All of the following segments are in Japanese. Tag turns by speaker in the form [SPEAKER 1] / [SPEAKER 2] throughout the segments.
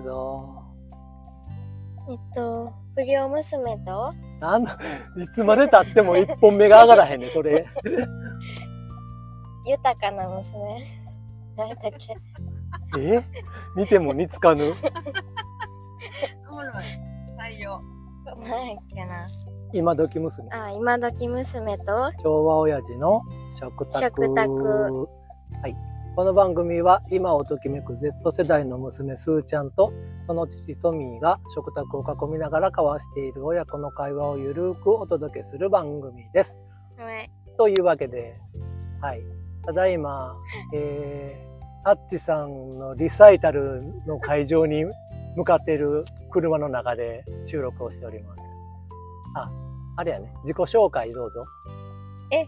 [SPEAKER 1] るぞ。
[SPEAKER 2] えっと、不良娘と、
[SPEAKER 1] なんだ、いつまで経っても一本目が上がらへんねん、それ。
[SPEAKER 2] 豊かな娘。何だっけ？
[SPEAKER 1] え？見ても似つかぬ？
[SPEAKER 3] おもろい。採用。
[SPEAKER 2] 何やっけな。
[SPEAKER 1] 今時娘。
[SPEAKER 2] あ、今時娘と、
[SPEAKER 1] 昭和親父の食卓。
[SPEAKER 2] 食卓
[SPEAKER 1] はい。この番組は今をときめく Z 世代の娘すーちゃんとその父トミーが食卓を囲みながら交わしている親子の会話をゆるくお届けする番組です。
[SPEAKER 2] はい。
[SPEAKER 1] というわけで、はい。ただいま、えー、アッチさんのリサイタルの会場に向かっている車の中で収録をしております。あ、あれやね。自己紹介どうぞ。
[SPEAKER 2] え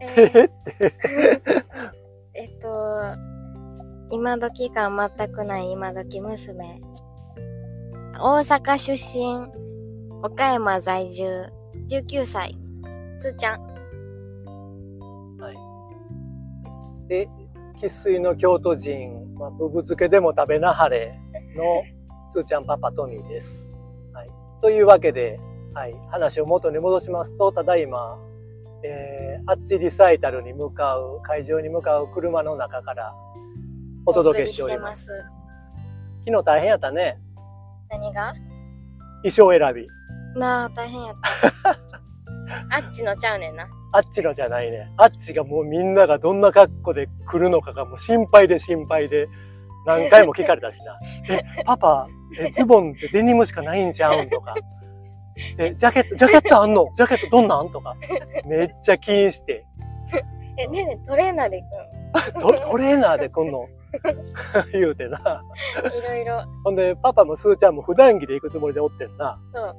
[SPEAKER 1] え
[SPEAKER 2] ー。えっと、今時感全くない今時娘。大阪出身、岡山在住、19歳、つーちゃん。
[SPEAKER 1] はい。で、生粋の京都人、まあ、ぶぶ漬けでも食べなはれのすーちゃんパパトミーです。はい。というわけで、はい。話を元に戻しますと、ただいま、えー、あっちリサイタルに向かう、会場に向かう車の中からお届けしております。
[SPEAKER 2] す。
[SPEAKER 1] 昨日大変やったね。
[SPEAKER 2] 何が？
[SPEAKER 1] 衣装選び。
[SPEAKER 2] なあ、大変やった。あっちのちゃうねんな。
[SPEAKER 1] あっちのじゃないね。あっちがもうみんながどんな格好で来るのかがもう心配で心配で何回も聞かれたしな。え、パパ、え、ズボンってデニムしかないんちゃうんとか。え、ジャケット、ジャケットあんの？ジャケットどんなん？とか。めっちゃ気にして。
[SPEAKER 2] え、ねえねえトレーナーで行
[SPEAKER 1] トトレーナーで来んの？言うてな。
[SPEAKER 2] いろいろ。
[SPEAKER 1] ほんで、パパもスーちゃんも普段着で行くつもりでおってんな。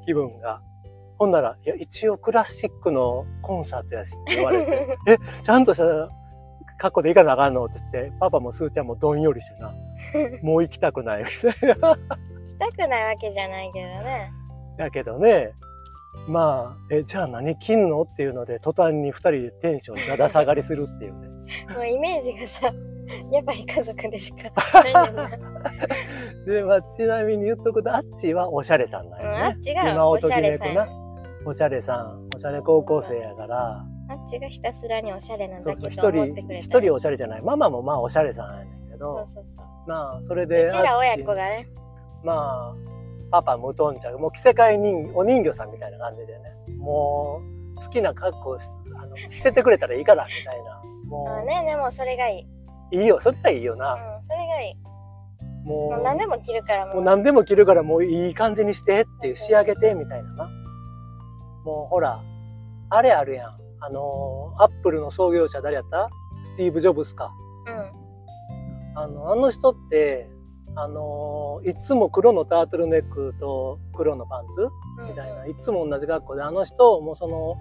[SPEAKER 1] 気分が。ほんなら、いや、一応クラシックのコンサートやしって言われて、え、ちゃんとした格好で行かなあかんの？って言って、パパもスーちゃんもどんよりしてな、もう行きたくないみたいな。
[SPEAKER 2] 来たくないわけじゃないけどね。
[SPEAKER 1] だけどね、まあ、え、じゃあ何着んのっていうので、途端に二人でテンションだだ下がりするっていうね。
[SPEAKER 2] もうイメージがさ、やっぱり家族でしかないな。
[SPEAKER 1] で、まあ、ちなみに言っとくと、あっちはおしゃれさんなん
[SPEAKER 2] うん、
[SPEAKER 1] よね。
[SPEAKER 2] あっちが
[SPEAKER 1] 今
[SPEAKER 2] おしゃ
[SPEAKER 1] をときめく
[SPEAKER 2] れさんや
[SPEAKER 1] な。おしゃれさん、おしゃれ高校生やから、
[SPEAKER 2] あっちがひたすらにおしゃれなん
[SPEAKER 1] そうそう、
[SPEAKER 2] だけど
[SPEAKER 1] 一人
[SPEAKER 2] 思ってくれ、た
[SPEAKER 1] 一人おしゃれじゃない。ママもまあおしゃれさんやねんけ
[SPEAKER 2] そ
[SPEAKER 1] ど
[SPEAKER 2] う、そうそう。
[SPEAKER 1] まあ、それで、
[SPEAKER 2] うちら親子がね、
[SPEAKER 1] まあ、パパ無頓着、もう着せ替え人、お人形さんみたいな感じでね、もう、好きな格好しあの着せてくれたらいいから、みたいな。も
[SPEAKER 2] あね、でもそれがいい。
[SPEAKER 1] う、いいよ、それはいいよな。
[SPEAKER 2] うん、それがいい。
[SPEAKER 1] もう、
[SPEAKER 2] 何でも着るからもう。
[SPEAKER 1] もう何でも着るからもういい感じにしてっていう仕上げて、みたいなな。もうほら、あれあるやん。あの、アップルの創業者誰やった？スティーブ・ジョブスか。
[SPEAKER 2] うん。
[SPEAKER 1] あの、あの人って、あの、いつも黒のタートルネックと黒のパンツ？
[SPEAKER 2] うん。
[SPEAKER 1] みたいな、いつも同じ格好で、あの人、もうその、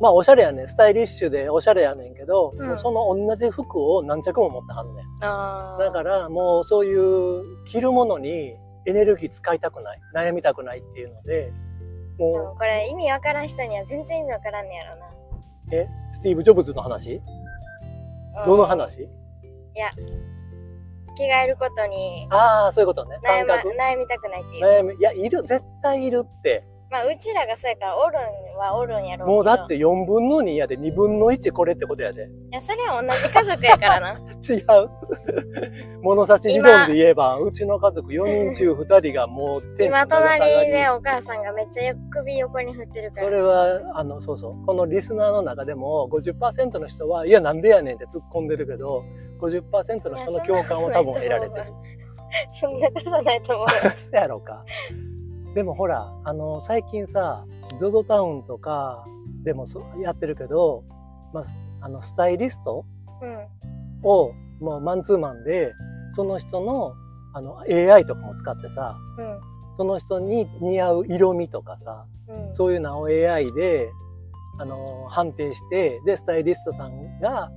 [SPEAKER 1] まあおしゃれやねん、スタイリッシュでおしゃれやねんけど、
[SPEAKER 2] うん。
[SPEAKER 1] もうその同じ服を何着も持ってはんねん。だからもうそういう着るものにエネルギー使いたくない、悩みたくないっていうので、
[SPEAKER 2] でも
[SPEAKER 1] も
[SPEAKER 2] これ意味わからん人には全然意味わからんねやろ
[SPEAKER 1] う、え、スティーブ・ジョブズの話？
[SPEAKER 2] な。
[SPEAKER 1] どの
[SPEAKER 2] うん
[SPEAKER 1] 話
[SPEAKER 2] 着替えることに
[SPEAKER 1] ああ、そういうことね。
[SPEAKER 2] 悩,、ま、悩みたくないっていう。
[SPEAKER 1] 悩み。いや、いる、絶対いるって。
[SPEAKER 2] まあ、うちらがそうやから、おるんはおるんやろ。
[SPEAKER 1] もうだって4分の2やで2分の1これってことやで。
[SPEAKER 2] いや、それは同じ家族やからな。
[SPEAKER 1] 違う。物差し理論で言えば、うちの家族4人中2人がもうテンション
[SPEAKER 2] 今、隣でお母さんがめっちゃ首横に振ってるから。
[SPEAKER 1] それは、あの、そうそう。このリスナーの中でも50%の人は、いや、なんでやねんって突っ込んでるけど、50%の人の共感を多分得られてる。
[SPEAKER 2] そんなことないと思う。
[SPEAKER 1] そうやろうか。でもほら、あの、最近さ、ZOZO タウンとかでもそやってるけど、まあ、あの、スタイリスト
[SPEAKER 2] うん。
[SPEAKER 1] を、もうマンツーマンで、その人の、あの、AI とかも使ってさ、
[SPEAKER 2] うん。
[SPEAKER 1] その人に似合う色味とかさ、
[SPEAKER 2] うん。
[SPEAKER 1] そういうのを AI で、あの、判定して、で、スタイリストさんが、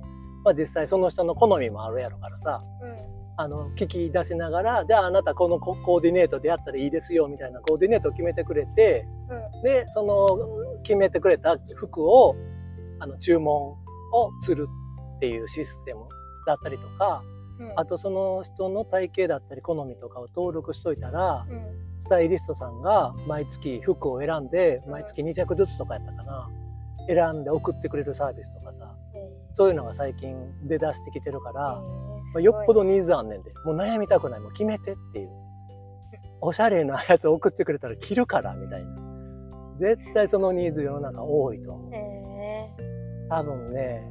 [SPEAKER 1] まあ実際その人の好みもあるやろからさ、
[SPEAKER 2] うん。
[SPEAKER 1] あの、聞き出しながら、じゃああなたこのココーディネートでやったらいいですよ、みたいなコーディネートを決めてくれて、
[SPEAKER 2] うん。
[SPEAKER 1] で、その決めてくれた服を、あの、注文をするっていうシステムだったりとか、
[SPEAKER 2] うん。
[SPEAKER 1] あとその人の体型だったり好みとかを登録しといたら
[SPEAKER 2] うん。
[SPEAKER 1] スタイリストさんが毎月服を選んで
[SPEAKER 2] うん。
[SPEAKER 1] 毎月2着ずつとかやったかな。選んで送ってくれるサービスとかさ。
[SPEAKER 2] えー
[SPEAKER 1] そういうのが最近出だしてきてるから、
[SPEAKER 2] えー
[SPEAKER 1] まあ、よっぽどニーズあんねんでもう悩みたくないもう決めてっていう。おしゃれなやつ送ってくれたら着るからみたいな。絶対そのニーズ世の中多いと思う。
[SPEAKER 2] え
[SPEAKER 1] 多分ね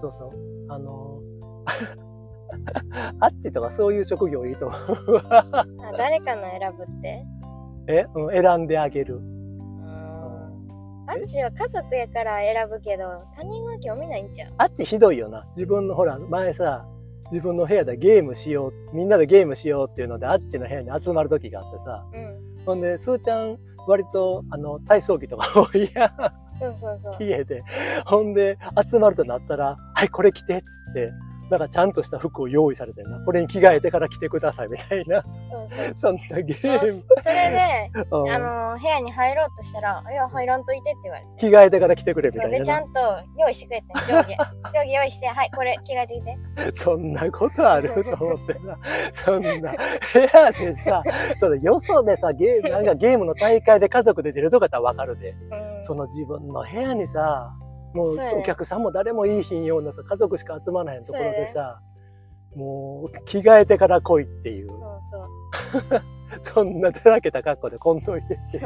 [SPEAKER 1] そうそう。あの あっちとかそういう職業いいと思う。
[SPEAKER 2] 誰かの選ぶって？
[SPEAKER 1] え、うん、選んであげる
[SPEAKER 2] あっちは家族やから選ぶけど他人は興味ないんちゃう？
[SPEAKER 1] あっちひどいよな。自分のほら前さ自分の部屋でゲームしようみんなでゲームしようっていうのであっちの部屋に集まる時があってさ。
[SPEAKER 2] うん。
[SPEAKER 1] ほんで、すーちゃん、割と、あの、体操着とか多いやん、
[SPEAKER 2] そうそうそう。
[SPEAKER 1] 家で。ほんで、集まるとなったら、はい、これ着て、っつって、なんかちゃんとした服を用意されてんな。これに着替えてから着てください、みたいな。
[SPEAKER 2] そうそう
[SPEAKER 1] そんなゲーム。
[SPEAKER 2] それで
[SPEAKER 1] うん
[SPEAKER 2] あの部屋に入ろうとしたら「いや入らんといて」って言われて
[SPEAKER 1] 着替えてから着てくれ、みたいな。
[SPEAKER 2] でちゃんと用意してくれて上下上下用意して「はいこれ着替えてきて
[SPEAKER 1] そんなことある？と思ってさ。そんな、部屋でさ、それよそでさ、ゲーム、なんかゲームの大会で家族で出るとかやったらわかるで。」
[SPEAKER 2] うん
[SPEAKER 1] その自分の部屋にさもうお客さんも誰もいいひんようなさ家族しか集まらへんところでさ、もう着替えてから来いっていう。
[SPEAKER 2] そうそう。
[SPEAKER 1] そんなだらけた格好でこんといてって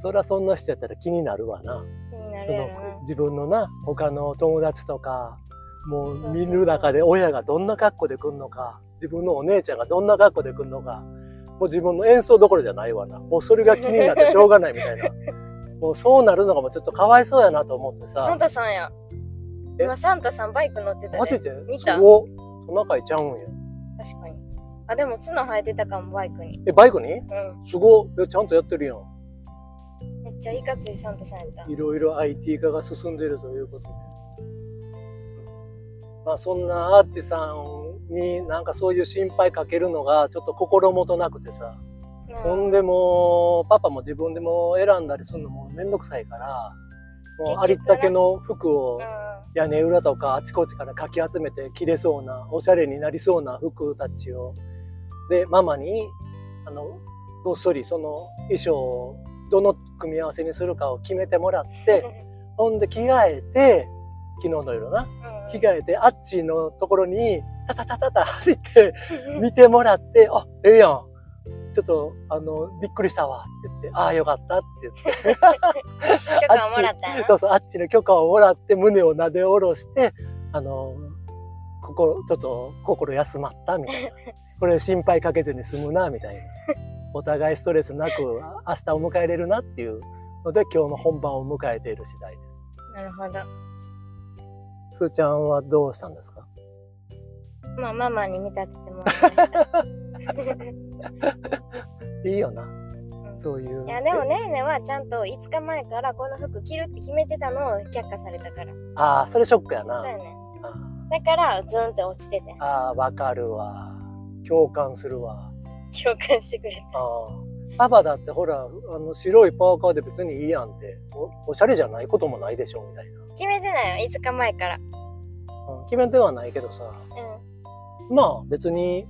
[SPEAKER 2] そ
[SPEAKER 1] りゃ そんな人やったら気になるわな。その自分のな他の友達とかも
[SPEAKER 2] う
[SPEAKER 1] 見る中で親がどんな格好で来るのか自分のお姉ちゃんがどんな格好で来るのかもう自分の演奏どころじゃないわな。もうそれが気になってしょうがないみたいなもうそうなるのがもうちょっとかわいそうやなと思って
[SPEAKER 2] サ
[SPEAKER 1] さ
[SPEAKER 2] ンタさんや。
[SPEAKER 1] え？
[SPEAKER 2] 今サンタさんバイク乗ってたで。
[SPEAKER 1] マジで
[SPEAKER 2] 見た？
[SPEAKER 1] すごっ。トナカイちゃうんや。
[SPEAKER 2] 確かに。あでも角生えてたかもバイクに。
[SPEAKER 1] えバイクに？
[SPEAKER 2] うん。
[SPEAKER 1] すごっ。えちゃんとやってるやん。
[SPEAKER 2] めっちゃいかついサンタさんやった。
[SPEAKER 1] いろいろ IT 化が進んでいるということで。まあそんなアーチさんになんかそういう心配かけるのがちょっと心もとなくてさ。ほんでもうパパも自分でも選んだりするのもめんどくさいから、もうありったけの服を
[SPEAKER 2] うん
[SPEAKER 1] 屋根裏とかあちこちからかき集めて着れそうな、おしゃれになりそうな服たちを、で、ママに、あの、ごっそりその衣装をどの組み合わせにするかを決めてもらって、ほんで着替えて、昨日の夜な、
[SPEAKER 2] うん
[SPEAKER 1] 着替えて、あっちのところに、タタタタタ走って、見てもらって、あ、ええやん。ちょっと、あの、びっくりしたわって言って、ああ、よかったって言って、
[SPEAKER 2] 許可をもらった
[SPEAKER 1] そうそう、あっちの許可をもらって、胸を撫で下ろして、あの、心、ちょっと心休まったみたいな。これ心配かけずに済むな、みたいな。お互いストレスなく明日を迎えれるなっていうので、今日の本番を迎えている次第で
[SPEAKER 2] なるほど
[SPEAKER 1] す。すーちゃんはどうしたんですか？
[SPEAKER 2] まあママに見立ててもらいました
[SPEAKER 1] いいよな、
[SPEAKER 2] うん。
[SPEAKER 1] そういう。
[SPEAKER 2] いやでもねーねはちゃんと5日前からこの服着るって決めてたのを却下されたから
[SPEAKER 1] ああ、それショックやな。
[SPEAKER 2] そうやね
[SPEAKER 1] あ
[SPEAKER 2] だからズンって落ちてて
[SPEAKER 1] あー、わかるわ。共感するわ。
[SPEAKER 2] 共感してくれ
[SPEAKER 1] あー。パパだってほら、あの白いパーカーで別にいいやんってお、おしゃれじゃないこともないでしょみたいな。
[SPEAKER 2] た決めてないよ5日前から。
[SPEAKER 1] うん決めてはないけどさ、
[SPEAKER 2] う
[SPEAKER 1] まあ別に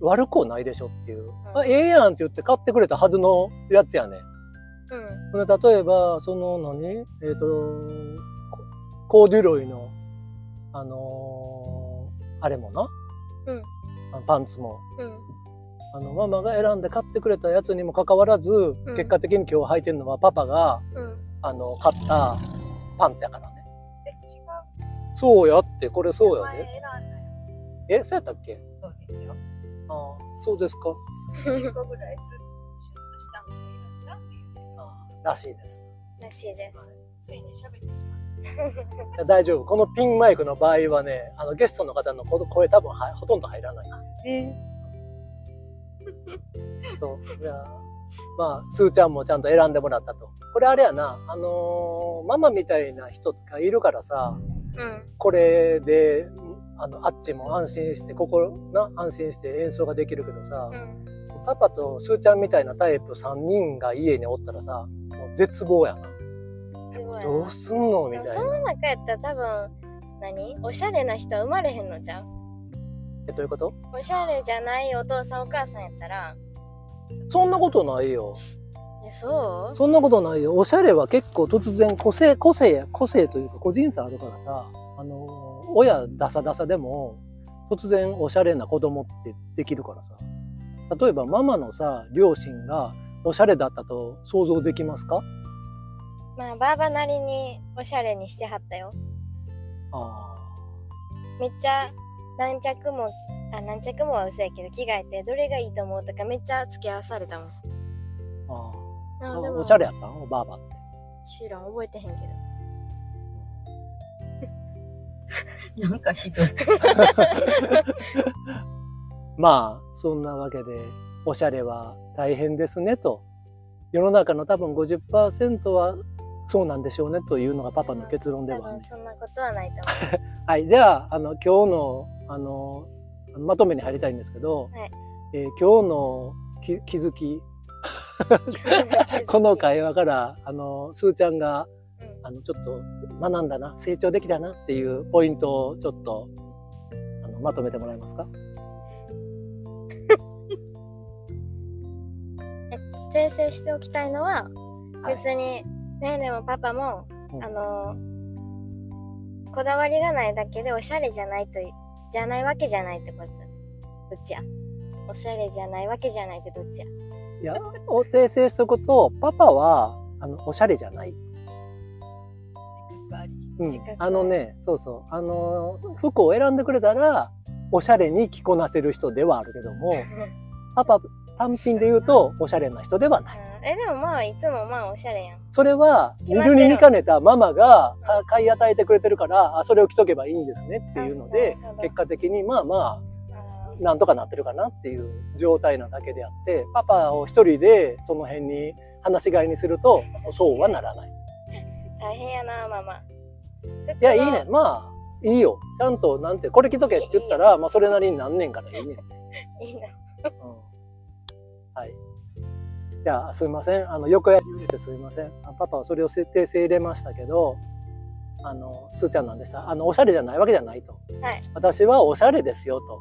[SPEAKER 1] 悪くはないでしょっていう。
[SPEAKER 2] ん
[SPEAKER 1] あええやんって言って買ってくれたはずのやつやね。
[SPEAKER 2] んうん
[SPEAKER 1] 例えば、その何？えっ、と、ココーデュロイの、あのーあれもな。
[SPEAKER 2] うん
[SPEAKER 1] あのパンツも。
[SPEAKER 2] うん
[SPEAKER 1] あの、ママが選んで買ってくれたやつにもかかわらず、
[SPEAKER 2] ん
[SPEAKER 1] 結果的に今日履いてるのはパパが、
[SPEAKER 2] うん
[SPEAKER 1] あの、買ったパンツやからね。
[SPEAKER 3] え、違う。
[SPEAKER 1] そうやって、これそうやで。え、そうやったっけ？
[SPEAKER 3] そうですよ。
[SPEAKER 1] ああ、そうですか。
[SPEAKER 3] 1個ぐらいスシュッとしたのがいらんだっていう。
[SPEAKER 1] ああらしいです。
[SPEAKER 2] らしいです
[SPEAKER 3] ついに喋ってしまった。
[SPEAKER 1] 大丈夫。このピンマイクの場合はね、あの、ゲストの方の声声多分はほとんど入らない。そう。いや、まあ、スーちゃんもちゃんと選んでもらったと。これあれやな、あのーママみたいな人がいるからさ、
[SPEAKER 2] うん
[SPEAKER 1] これで、あの、あっちも安心して、心な、安心して演奏ができるけどさ、
[SPEAKER 2] うん
[SPEAKER 1] パパとスーちゃんみたいなタイプ3人が家におったらさ、もう絶望やな。どうすんのみたいな。
[SPEAKER 2] 中やったら多分何？おしゃれな人は生まれへんのじゃん
[SPEAKER 1] え、どういうこと？
[SPEAKER 2] おしゃれじゃないお父さんお母さんやったら、
[SPEAKER 1] そんなことないよ。
[SPEAKER 2] え、そう
[SPEAKER 1] そんなことないよ。おしゃれは結構突然個性、個性、個性というか個人差あるからさ、あの、親ダサダサでも、突然おしゃれな子供ってできるからさ。例えばママのさ、両親がおしゃれだったと想像できますか？
[SPEAKER 2] まあ、ばあばなりにおしゃれにしてはったよ。
[SPEAKER 1] あ
[SPEAKER 2] めっちゃ何着もあ何着もは嘘やけど着替えてどれがいいと思うとかめっちゃ付き合わされたもん。
[SPEAKER 1] あ、あおしゃれやったん？おばあばって。
[SPEAKER 2] 知らん。覚えてへんけど
[SPEAKER 3] なんかひどい。
[SPEAKER 1] まあ、そんなわけで、おしゃれは大変ですねと。世の中の多分50%はそうなんでしょうねというのがパパの結論で
[SPEAKER 2] 多
[SPEAKER 1] はあるん
[SPEAKER 2] そんなことはないと思
[SPEAKER 1] はい、じゃあ、あの、今日の、あの、まとめに入りたいんですけど、
[SPEAKER 2] はい。
[SPEAKER 1] えー今日の気気づき、
[SPEAKER 2] う
[SPEAKER 1] この会話から、あの、すーちゃんが、
[SPEAKER 2] うん
[SPEAKER 1] あの、ちょっと学んだな、成長できたなっていうポイントをちょっと、あのまとめてもらえますか？
[SPEAKER 2] え訂正しておきたいのは、
[SPEAKER 1] はい。
[SPEAKER 2] 別にねえねえもパパも、
[SPEAKER 1] うん。
[SPEAKER 2] あのこだわりがないだけでおしゃれじゃないといじゃないわけじゃないってこと。どっちや？おしゃれじゃないわけじゃないってどっちや？
[SPEAKER 1] いや、お訂正しとくと、パパは、あの、おしゃれじゃない。
[SPEAKER 3] あり。
[SPEAKER 1] うん。
[SPEAKER 2] あ
[SPEAKER 1] のね、そうそう。あの、服を選んでくれたら、おしゃれに着こなせる人ではあるけども、パパ単品で言うと、おしゃれな人ではない。
[SPEAKER 2] うん。えでもまあいつもまあおしゃれやん。
[SPEAKER 1] それは、見
[SPEAKER 2] る
[SPEAKER 1] るに見かねたママがか買い与えてくれてるから、あ、それを着とけばいいんですねっていうので結果的にまあまあ、
[SPEAKER 2] あ
[SPEAKER 1] なんとかなってるかなっていう状態なだけであって、パパを一人でその辺に話し飼いにすると、そうはならない。
[SPEAKER 2] ー大変やなママい
[SPEAKER 1] いや、いいね。まあ、いいよ。ちゃんと、なんて、これ着とけって言ったら、まあ、それなりに何年からいいね。
[SPEAKER 2] いいな
[SPEAKER 1] うん。はい。じゃあ、すいません。あの、横やりてすいません。あパパはそれを設定性入れましたけど、あの、すーちゃんなんでした。あの、おしゃれじゃないわけじゃないと。
[SPEAKER 2] はい
[SPEAKER 1] 私はおしゃれですよと。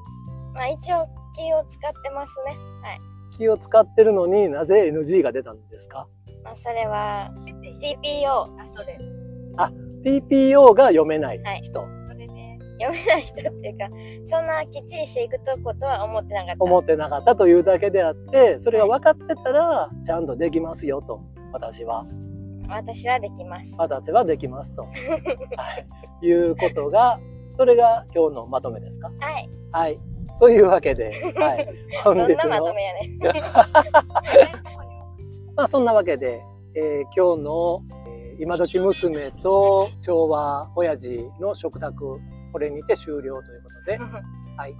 [SPEAKER 2] まあ一応気を使ってますねはい
[SPEAKER 1] 気を使ってるのになぜ NG が出たんですか？
[SPEAKER 2] まあそれは TPO
[SPEAKER 3] あ、それ。
[SPEAKER 1] ?TPO が読めない人。
[SPEAKER 3] それで。
[SPEAKER 2] 読めない人っていうかそんなきっちりしていくとことは思ってなかった
[SPEAKER 1] 思ってなかったというだけであって、それが分かってたら、ちゃんとできますよと。私は。
[SPEAKER 2] 私はできます
[SPEAKER 1] 私はできますと。はい。いうことが、それが今日のまとめですか？
[SPEAKER 2] はい
[SPEAKER 1] はい。そういうわけで、はい。
[SPEAKER 2] ど
[SPEAKER 1] 本日の
[SPEAKER 2] んなまと、めやねん
[SPEAKER 1] まあそんなわけで、えー今日の、えー今時娘と昭和親父の食卓、これにて終了ということで、はい。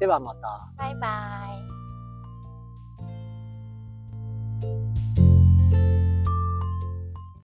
[SPEAKER 1] ではまた。
[SPEAKER 2] バイバイ